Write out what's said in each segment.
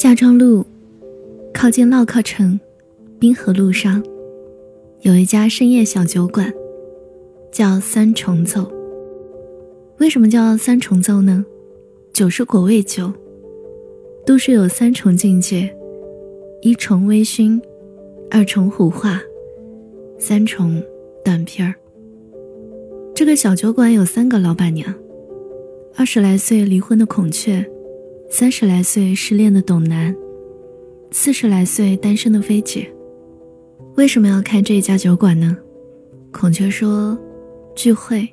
夏庄路靠近烙靠城滨河路上，有一家深夜小酒馆，叫三重奏。为什么叫三重奏呢？酒是果味酒，都是有三重境界：一重微醺，二重糊化，三重断片儿。这个小酒馆有三个老板娘：二十来岁离婚的孔雀。三十来岁失恋的董楠，四十来岁单身的菲姐，为什么要开这家酒馆呢？孔雀说聚会，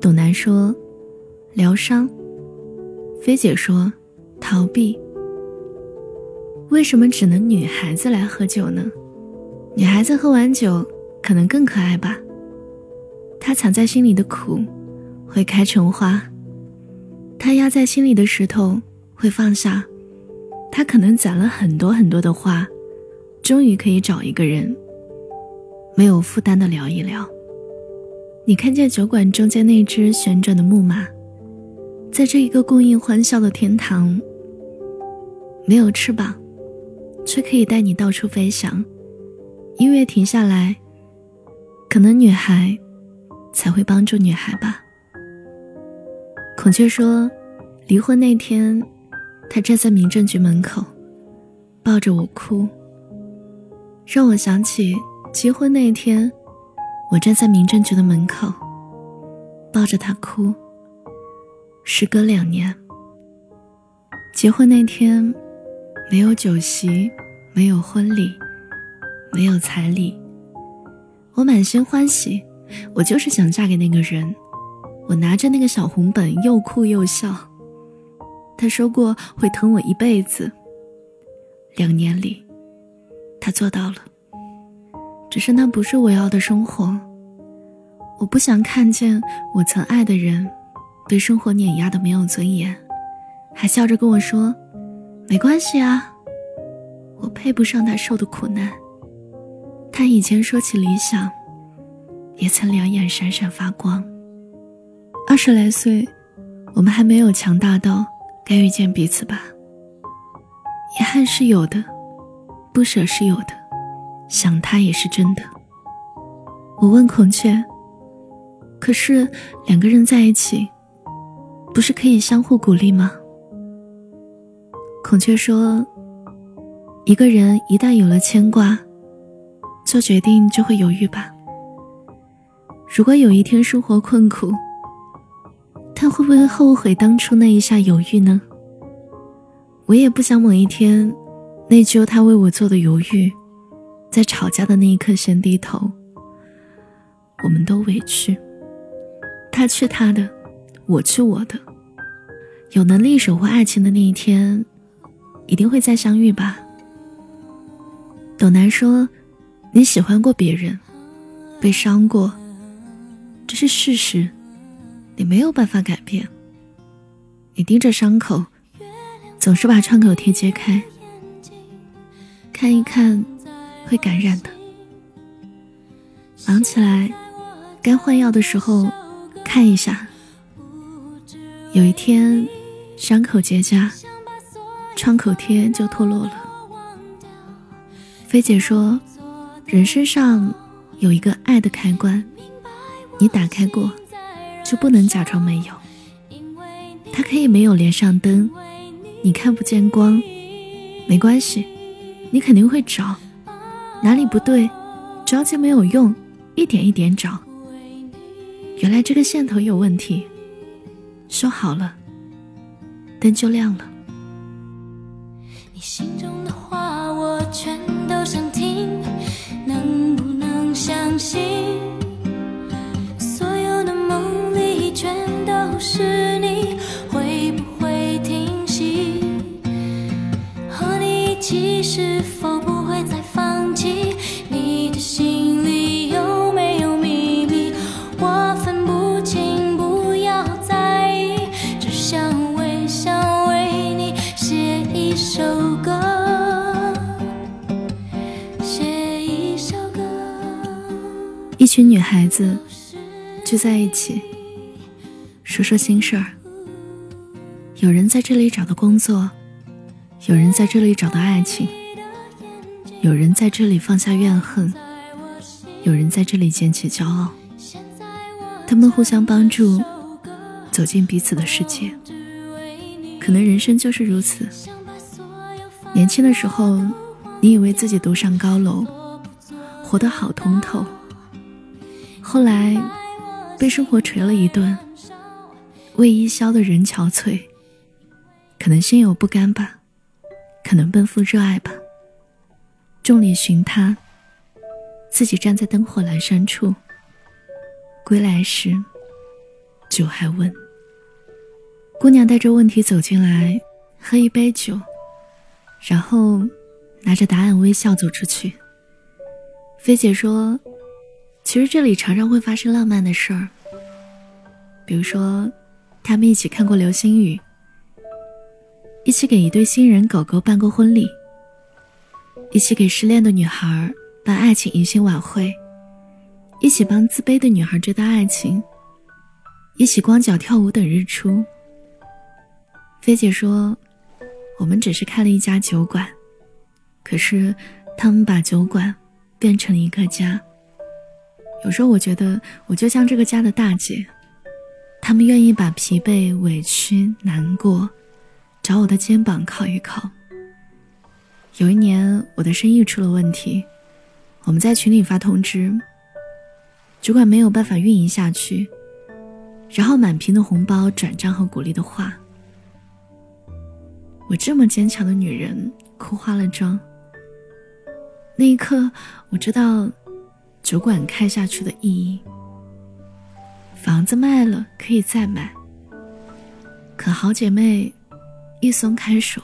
董楠说疗伤，菲姐说逃避。为什么只能女孩子来喝酒呢？女孩子喝完酒可能更可爱吧？她藏在心里的苦会开成花，她压在心里的石头。会放下，他可能攒了很多很多的话，终于可以找一个人，没有负担的聊一聊。你看见酒馆中间那只旋转的木马，在这一个供应欢笑的天堂，没有翅膀，却可以带你到处飞翔。音乐停下来，可能女孩才会帮助女孩吧。孔雀说，离婚那天。他站在民政局门口，抱着我哭，让我想起结婚那一天，我站在民政局的门口，抱着他哭。时隔两年，结婚那天，没有酒席，没有婚礼，没有彩礼，我满心欢喜，我就是想嫁给那个人，我拿着那个小红本，又哭又笑。他说过会疼我一辈子。两年里，他做到了。只是那不是我要的生活。我不想看见我曾爱的人被生活碾压的没有尊严，还笑着跟我说：“没关系啊，我配不上他受的苦难。”他以前说起理想，也曾两眼闪闪发光。二十来岁，我们还没有强大到。该遇见彼此吧。遗憾是有的，不舍是有的，想他也是真的。我问孔雀：“可是两个人在一起，不是可以相互鼓励吗？”孔雀说：“一个人一旦有了牵挂，做决定就会犹豫吧。如果有一天生活困苦，”他会不会后悔当初那一下犹豫呢？我也不想某一天内疚他为我做的犹豫，在吵架的那一刻先低头。我们都委屈，他去他的，我去我的。有能力守护爱情的那一天，一定会再相遇吧。董楠说：“你喜欢过别人，被伤过，这是事实。”你没有办法改变。你盯着伤口，总是把创口贴揭开，看一看，会感染的。忙起来，该换药的时候，看一下。有一天，伤口结痂，创口贴就脱落了。菲姐说，人身上有一个爱的开关，你打开过。就不能假装没有。它可以没有连上灯，你看不见光，没关系，你肯定会找，哪里不对，着急没有用，一点一点找。原来这个线头有问题，修好了，灯就亮了。你心中的话我全都想听，能不能相信？是你会不会停息？和你一起是否不会再放弃？你的心里有没有秘密？我分不清，不要在意，只想微笑为你写一首歌，写一首歌。一群女孩子聚在一起。说说心事儿。有人在这里找到工作，有人在这里找到爱情，有人在这里放下怨恨，有人在这里捡起骄傲。他们互相帮助，走进彼此的世界。可能人生就是如此。年轻的时候，你以为自己独上高楼，活得好通透。后来，被生活锤了一顿，为伊消的人憔悴。可能心有不甘吧，可能奔赴热爱吧。众里寻他，自己站在灯火阑珊处。归来时，酒还温。姑娘带着问题走进来，喝一杯酒，然后拿着答案微笑走出去。菲姐说：“其实这里常常会发生浪漫的事儿，比如说，他们一起看过流星雨。”一起给一对新人狗狗办过婚礼，一起给失恋的女孩办爱情迎新晚会，一起帮自卑的女孩追到爱情，一起光脚跳舞等日出。菲姐说：“我们只是开了一家酒馆，可是他们把酒馆变成了一个家。有时候我觉得我就像这个家的大姐，他们愿意把疲惫、委屈、难过。”找我的肩膀靠一靠。有一年，我的生意出了问题，我们在群里发通知，主管没有办法运营下去，然后满屏的红包、转账和鼓励的话。我这么坚强的女人哭花了妆。那一刻，我知道酒馆开下去的意义。房子卖了可以再买，可好姐妹。一松开手，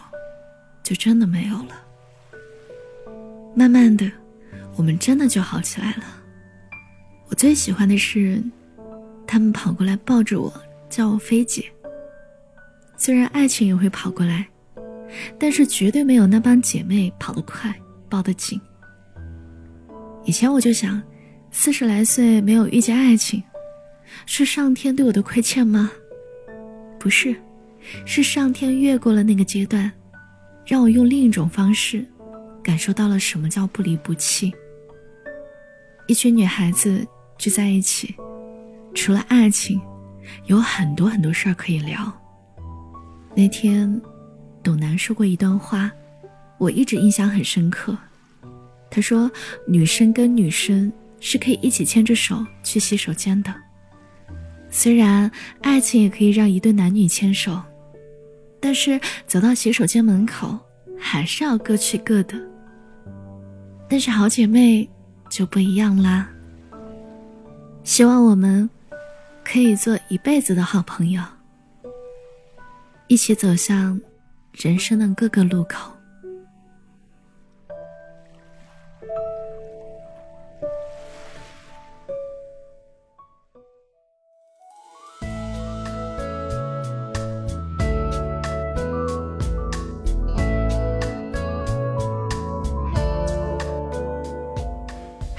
就真的没有了。慢慢的，我们真的就好起来了。我最喜欢的是，他们跑过来抱着我，叫我菲姐。虽然爱情也会跑过来，但是绝对没有那帮姐妹跑得快，抱得紧。以前我就想，四十来岁没有遇见爱情，是上天对我的亏欠吗？不是。是上天越过了那个阶段，让我用另一种方式，感受到了什么叫不离不弃。一群女孩子聚在一起，除了爱情，有很多很多事儿可以聊。那天，董楠说过一段话，我一直印象很深刻。他说：“女生跟女生是可以一起牵着手去洗手间的，虽然爱情也可以让一对男女牵手。”但是走到洗手间门口，还是要各去各的。但是好姐妹就不一样啦。希望我们可以做一辈子的好朋友，一起走向人生的各个路口。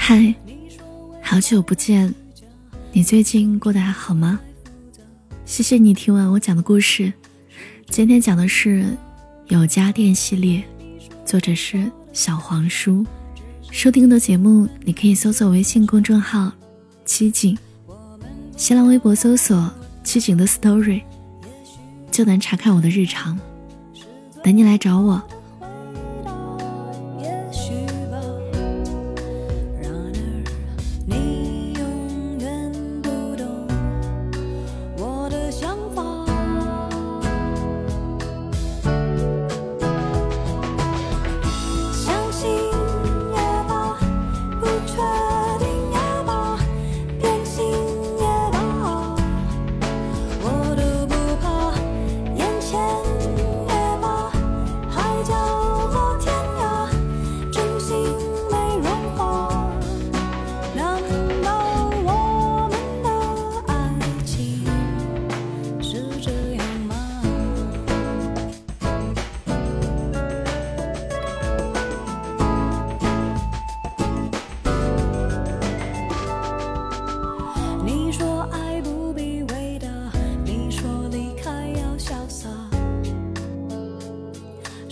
嗨，好久不见，你最近过得还好吗？谢谢你听完我讲的故事。今天讲的是《有家电》系列，作者是小黄书。收听的节目，你可以搜索微信公众号“七景”，新浪微博搜索“七景的 story”，就能查看我的日常。等你来找我。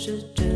是真。